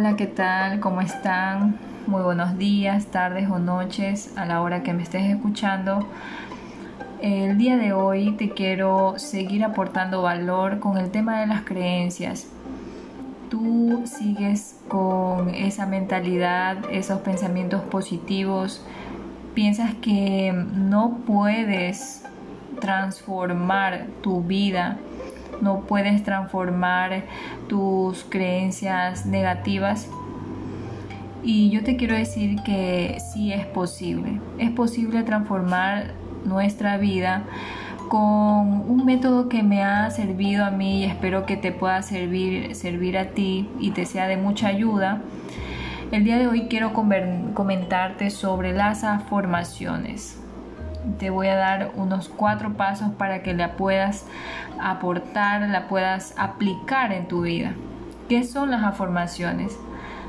Hola, ¿qué tal? ¿Cómo están? Muy buenos días, tardes o noches a la hora que me estés escuchando. El día de hoy te quiero seguir aportando valor con el tema de las creencias. Tú sigues con esa mentalidad, esos pensamientos positivos, piensas que no puedes transformar tu vida no puedes transformar tus creencias negativas. Y yo te quiero decir que sí es posible. Es posible transformar nuestra vida con un método que me ha servido a mí y espero que te pueda servir, servir a ti y te sea de mucha ayuda. El día de hoy quiero comentarte sobre las afirmaciones te voy a dar unos cuatro pasos para que la puedas aportar, la puedas aplicar en tu vida. ¿Qué son las afirmaciones?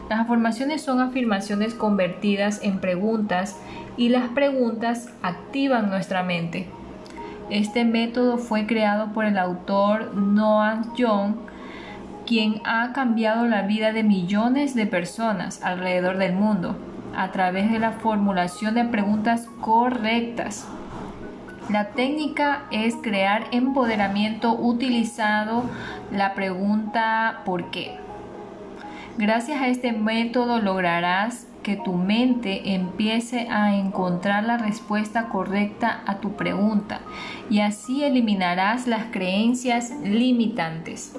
Las afirmaciones son afirmaciones convertidas en preguntas y las preguntas activan nuestra mente. Este método fue creado por el autor Noah Young, quien ha cambiado la vida de millones de personas alrededor del mundo a través de la formulación de preguntas correctas. La técnica es crear empoderamiento utilizando la pregunta ¿por qué? Gracias a este método lograrás que tu mente empiece a encontrar la respuesta correcta a tu pregunta y así eliminarás las creencias limitantes.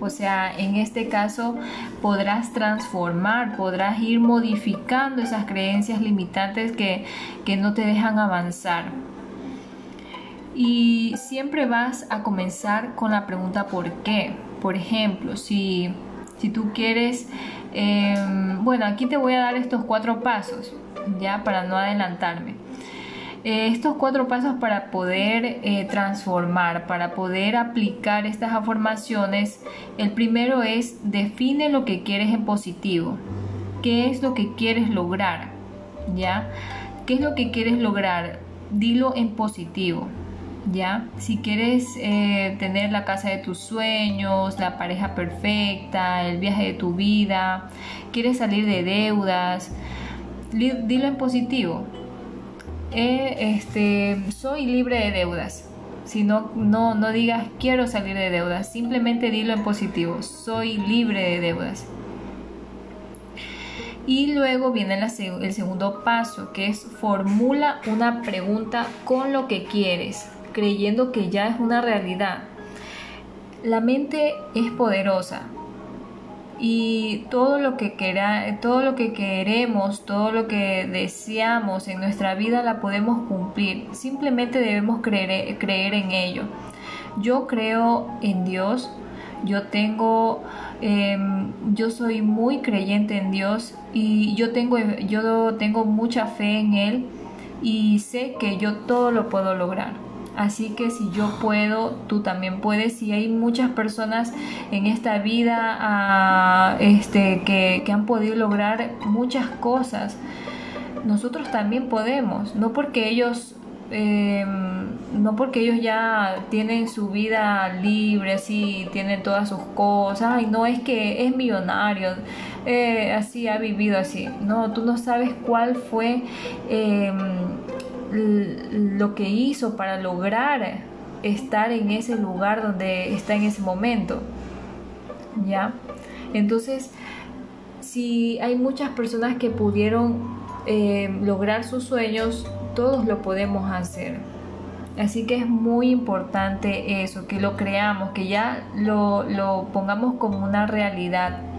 O sea, en este caso podrás transformar, podrás ir modificando esas creencias limitantes que, no te dejan avanzar. Y siempre vas a comenzar con la pregunta ¿por qué? Por ejemplo, si, tú quieres, em, bueno, aquí te voy a dar estos cuatro pasos, ya para no adelantarme. Eh, estos cuatro pasos para poder eh, transformar, para poder aplicar estas afirmaciones, el primero es define lo que quieres en positivo. ¿Qué es lo que quieres lograr? ¿Ya? ¿Qué es lo que quieres lograr? Dilo en positivo. ¿Ya? Si quieres eh, tener la casa de tus sueños, la pareja perfecta, el viaje de tu vida, quieres salir de deudas, dilo en positivo eh, este, soy libre de deudas. Si no, no, no digas quiero salir de deudas, simplemente dilo en positivo, soy libre de deudas. Y luego viene el segundo paso, que es formula una pregunta con lo que quieres, creyendo que ya es una realidad. La mente es poderosa, y todo lo que todo lo que queremos, todo lo que deseamos en nuestra vida la podemos cumplir. Simplemente debemos creer, creer en ello. Yo creo en Dios. Yo tengo, em, yo soy muy creyente en Dios y yo tengo, yo tengo mucha fe en Él y sé que yo todo lo puedo lograr. Así que si yo puedo, tú también puedes. Y hay muchas personas en esta vida ah, este, que, han podido lograr muchas cosas. Nosotros también podemos, no porque ellos em, no porque ellos ya tienen su vida libre, así, tienen todas sus cosas, y no es que es millonario, eh, así ha vivido así. No, tú no sabes cuál fue em, lo que hizo para lograr estar en ese lugar donde está en ese momento. ¿Ya? Entonces, si hay muchas personas que pudieron eh, lograr sus sueños, todos lo podemos hacer. Así que es muy importante eso, que lo creamos, que ya lo, lo pongamos como una realidad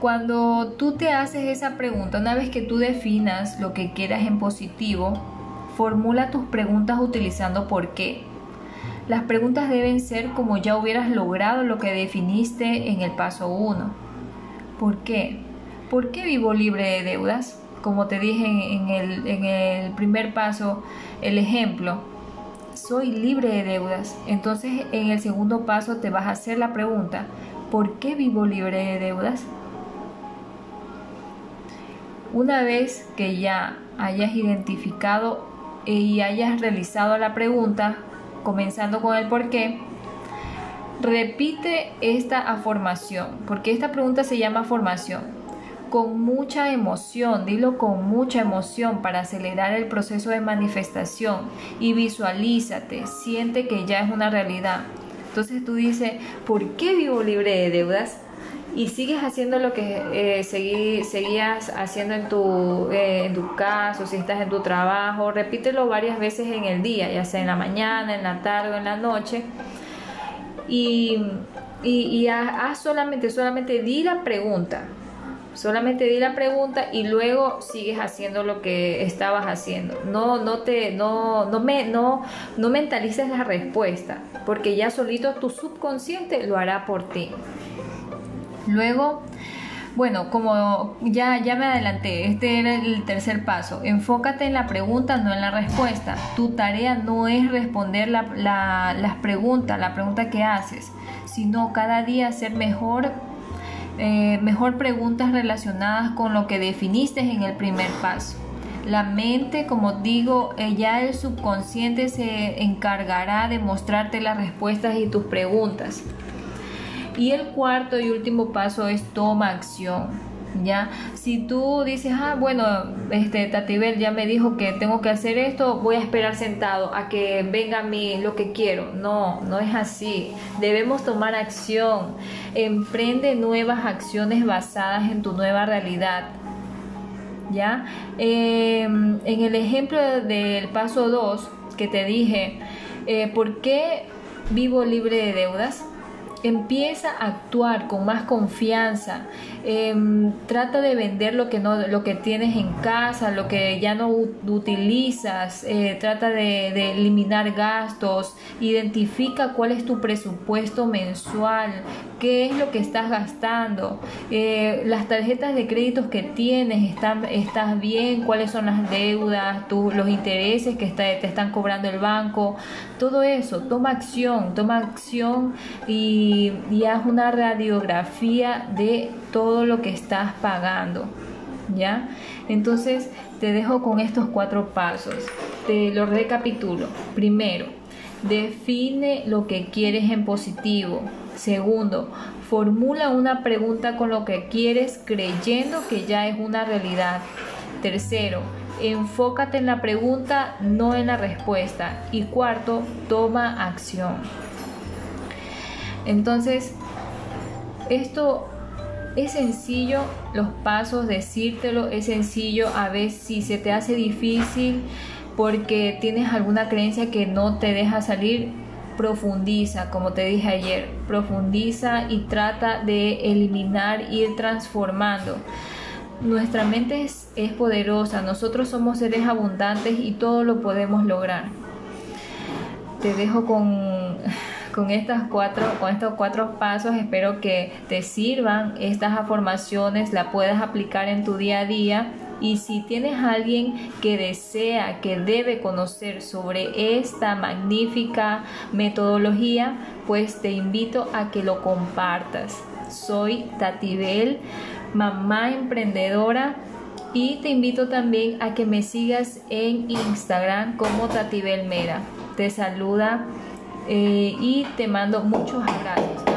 cuando tú te haces esa pregunta, una vez que tú definas lo que quieras en positivo, formula tus preguntas utilizando por qué. Las preguntas deben ser como ya hubieras logrado lo que definiste en el paso 1. ¿Por qué? ¿Por qué vivo libre de deudas? Como te dije en el, en el primer paso, el ejemplo, soy libre de deudas. Entonces en el segundo paso te vas a hacer la pregunta, ¿por qué vivo libre de deudas? Una vez que ya hayas identificado y hayas realizado la pregunta, comenzando con el por qué, Repite esta afirmación, porque esta pregunta se llama formación. Con mucha emoción, dilo con mucha emoción para acelerar el proceso de manifestación y visualízate, siente que ya es una realidad. Entonces tú dices, ¿por qué vivo libre de deudas? Y sigues haciendo lo que eh, seguías haciendo en tu, eh, en tu caso, si estás en tu trabajo, repítelo varias veces en el día, ya sea en la mañana, en la tarde o en la noche y, y, haz solamente, solamente di la pregunta. Solamente di la pregunta y luego sigues haciendo lo que estabas haciendo. No, no te, no, no me, no, no mentalices la respuesta, porque ya solito tu subconsciente lo hará por ti. Luego, bueno, como ya, ya me adelanté, este era el tercer paso. Enfócate en la pregunta, no en la respuesta. Tu tarea no es responder la, las preguntas, la pregunta que haces, sino cada día hacer mejor, eh, mejor preguntas relacionadas con lo que definiste en el primer paso. La mente, como digo, eh, ya el subconsciente se encargará de mostrarte las respuestas y tus preguntas. Y el cuarto y último paso es toma acción. ¿Ya? Si tú dices, ah, bueno, este Tatibel ya me dijo que tengo que hacer esto, voy a esperar sentado a que venga a mí lo que quiero. No, no es así. Debemos tomar acción. Emprende nuevas acciones basadas en tu nueva realidad. ¿Ya? Em, en el ejemplo del paso 2 que te dije, eh, ¿por qué vivo libre de deudas? Empieza a actuar con más confianza, em, trata de vender lo que, no, lo que tienes en casa, lo que ya no utilizas, eh, trata de, eliminar gastos, identifica cuál es tu presupuesto mensual, qué es lo que estás gastando, eh, las tarjetas de créditos que tienes, están, estás bien, cuáles son las deudas, los intereses que te están cobrando el banco, todo eso, toma acción, toma acción y, y haz una radiografía de todo lo que estás pagando. ¿Ya? Entonces te dejo con estos cuatro pasos. Te lo recapitulo. Primero, define lo que quieres en positivo. Segundo, formula una pregunta con lo que quieres creyendo que ya es una realidad. Tercero, enfócate en la pregunta, no en la respuesta. Y cuarto, toma acción. Entonces, esto es sencillo, los pasos, decírtelo, es sencillo, a veces si se te hace difícil porque tienes alguna creencia que no te deja salir, profundiza, como te dije ayer, profundiza y trata de eliminar, ir transformando. Nuestra mente es poderosa, nosotros somos seres abundantes y todo lo podemos lograr. Te dejo con con estas cuatro, con estos cuatro pasos espero que te sirvan estas afirmaciones, la puedas aplicar en tu día a día. Y si tienes alguien que desea, que debe conocer sobre esta magnífica metodología, pues te invito a que lo compartas. Soy Tatibel, mamá emprendedora y te invito también a que me sigas en Instagram como Tatibel Mera. Te saluda eh, y te mando muchos abrazos.